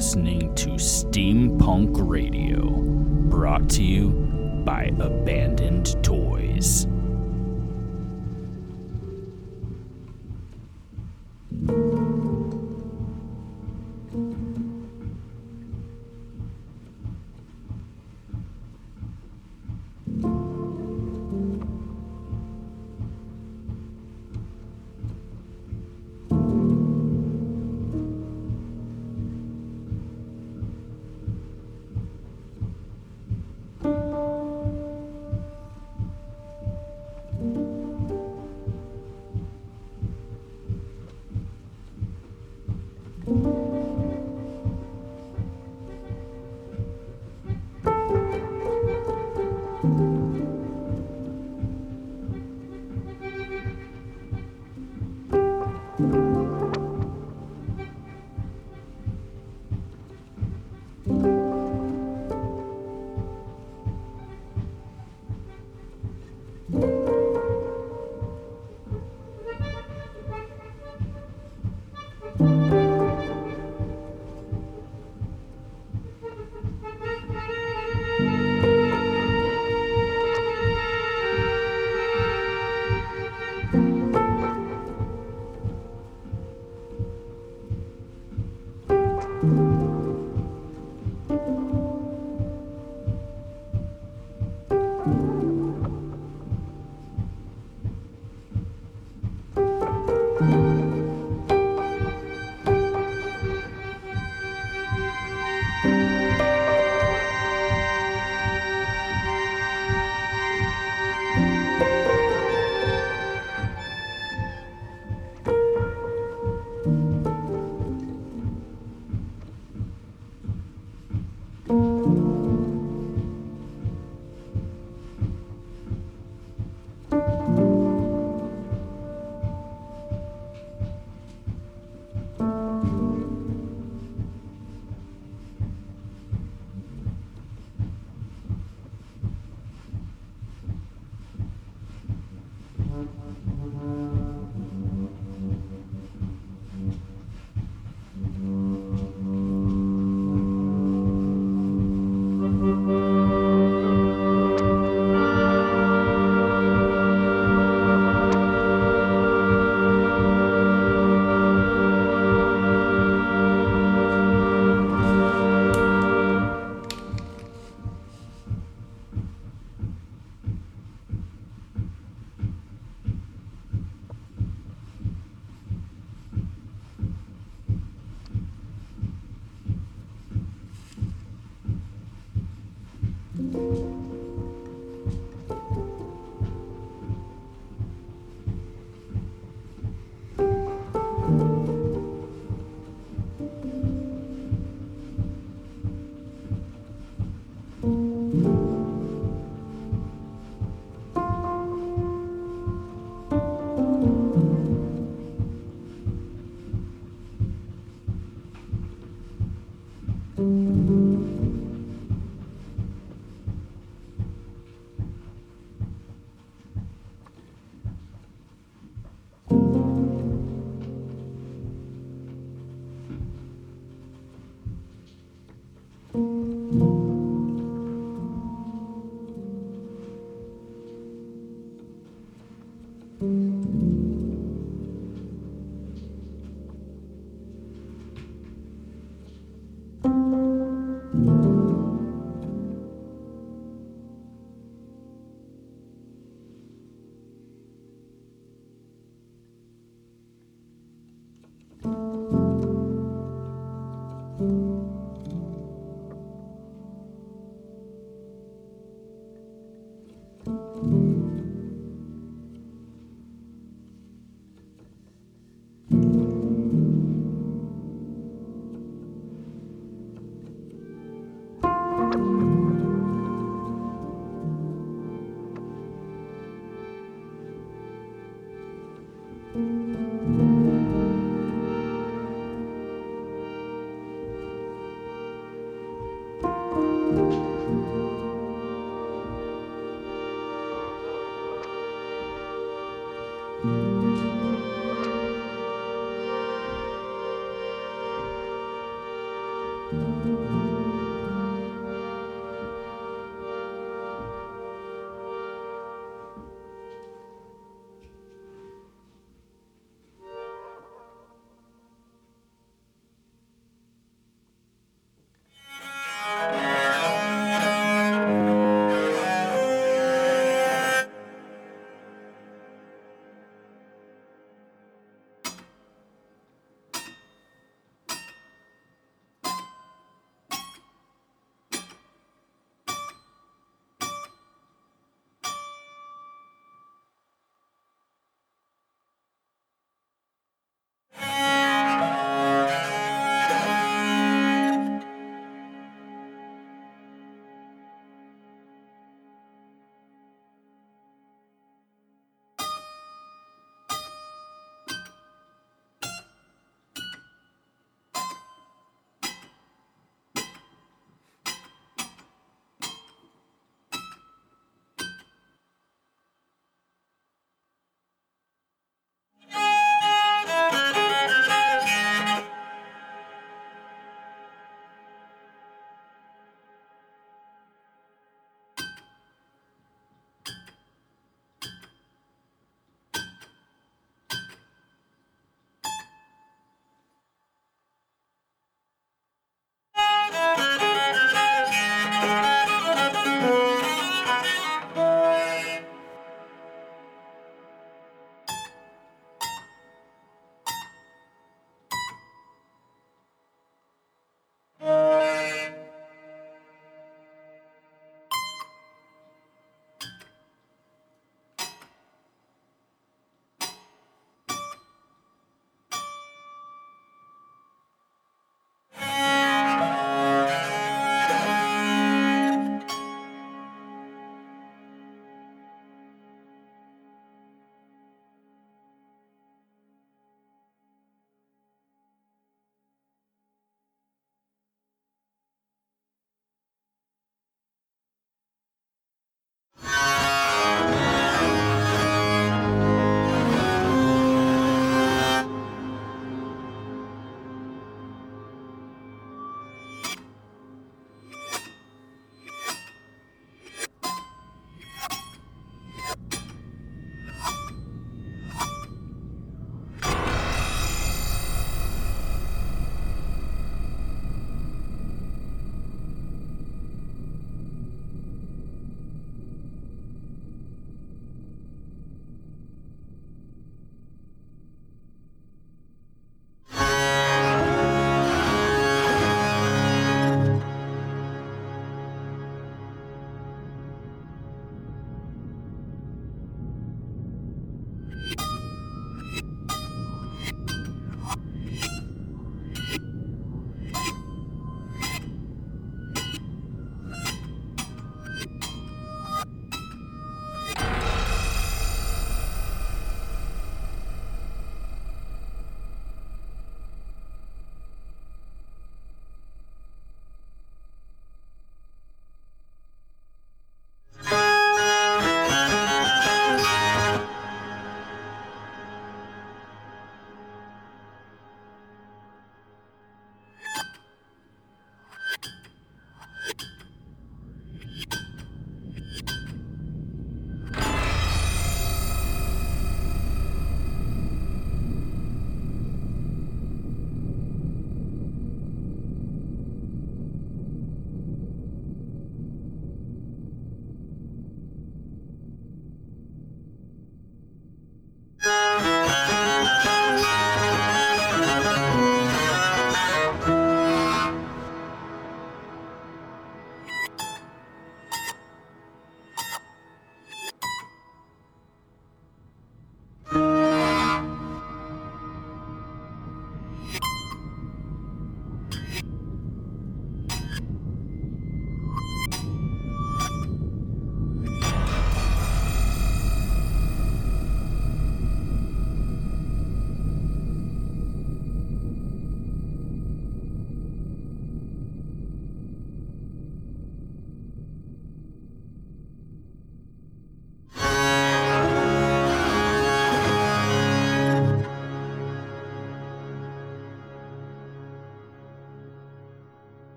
listening to Steampunk Radio, brought to you by Abandoned Toys.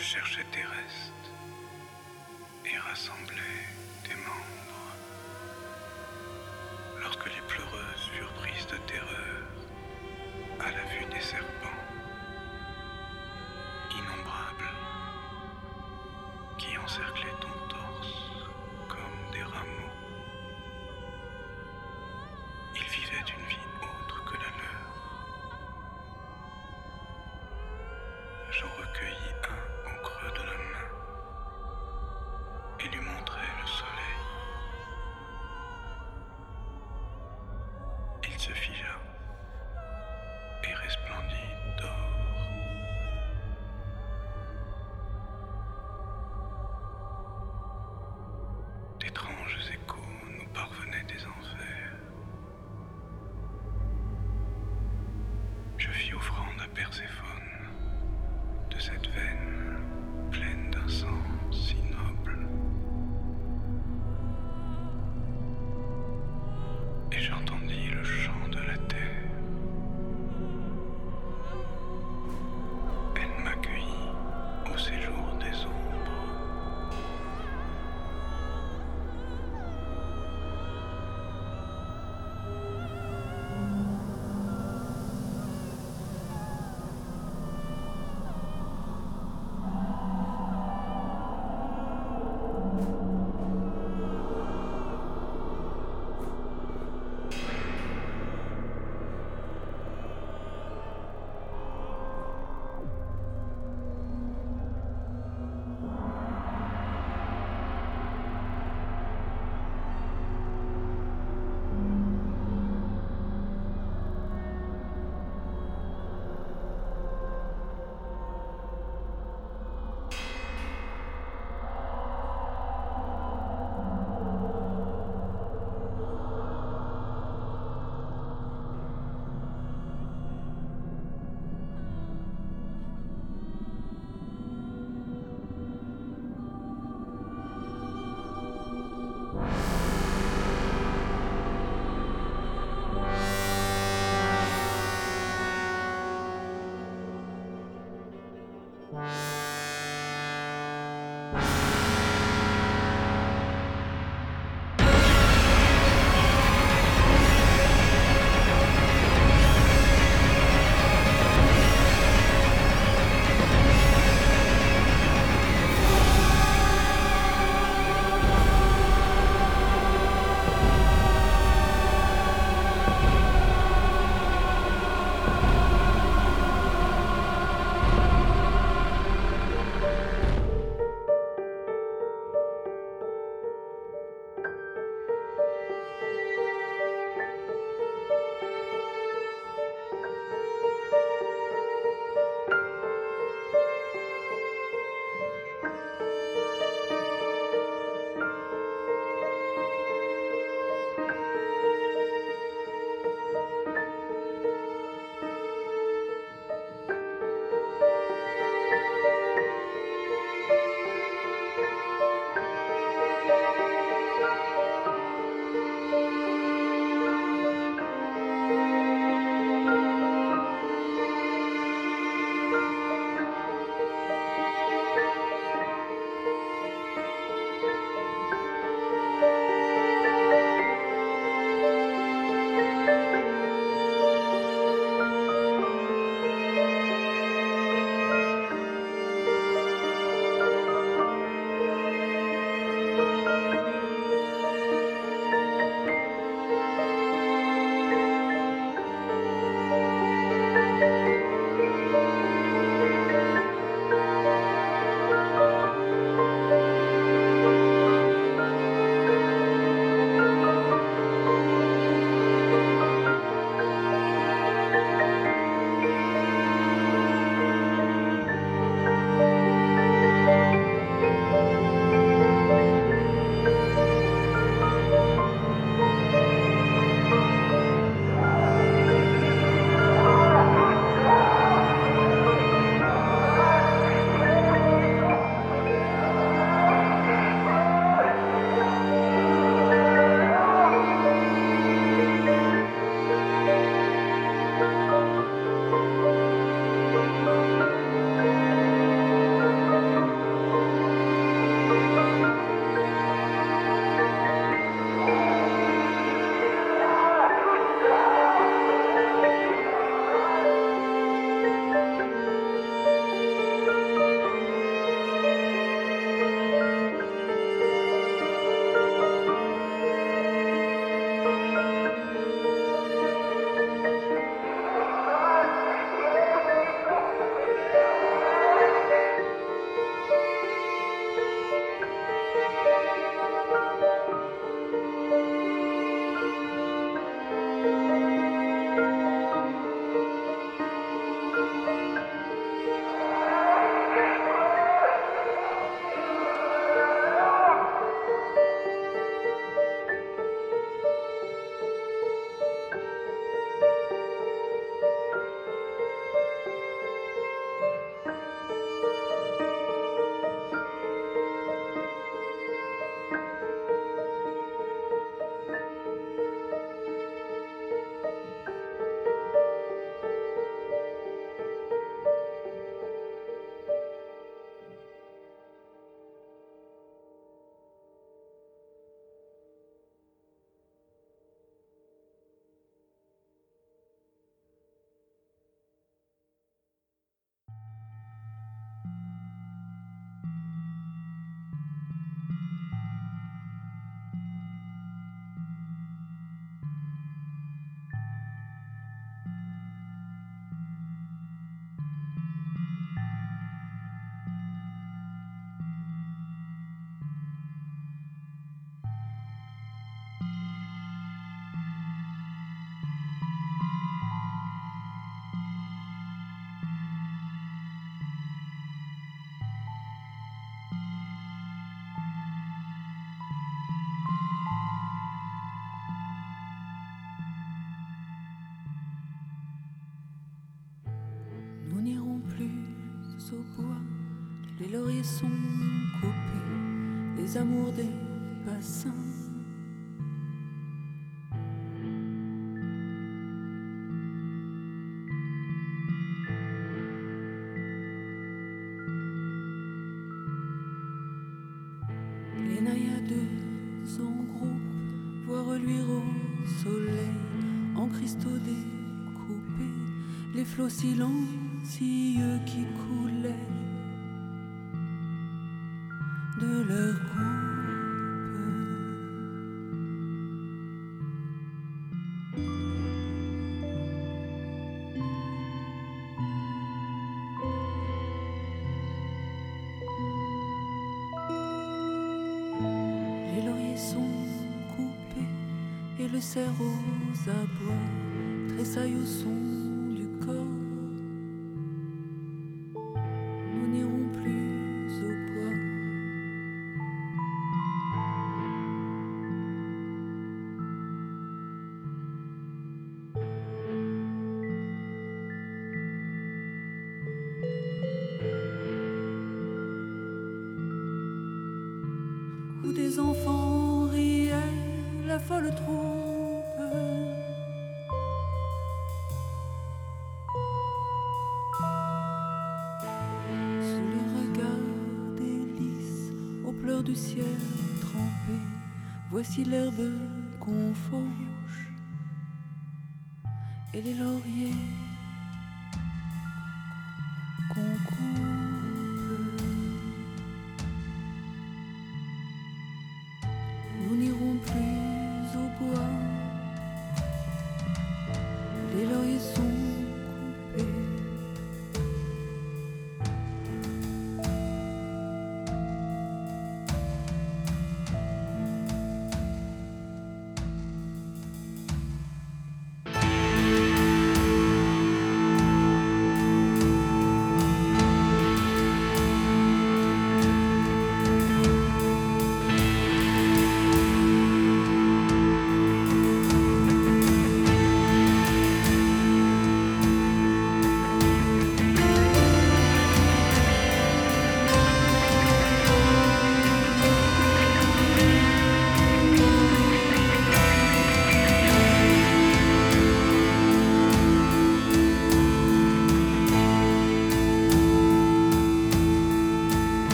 Je cherchais tes restes et rassemblais De cette veine Sont coupés, les amours des bassins. Les naïades en groupe voient reluire au soleil en cristaux découpés les flots silencieux qui le cerf aux abois tressaille au son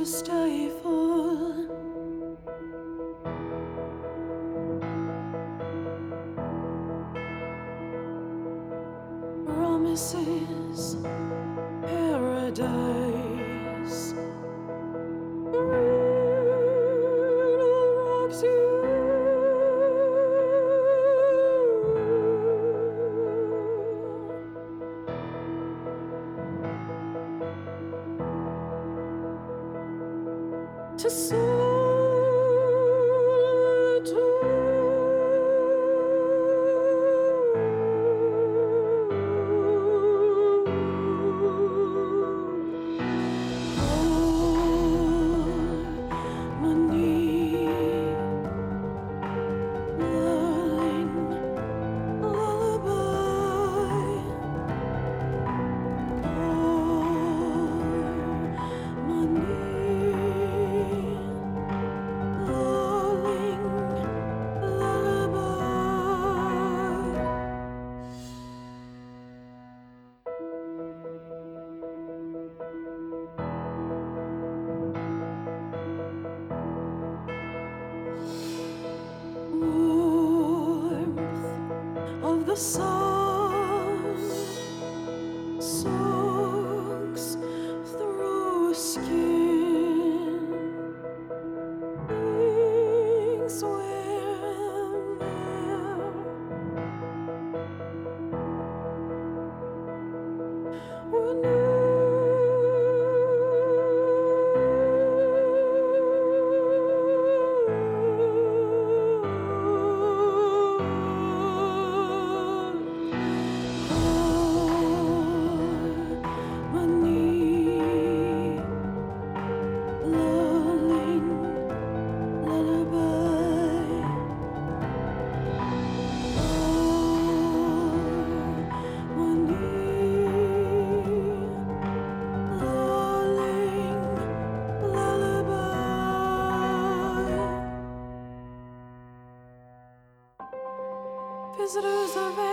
to stay So Roosevelt.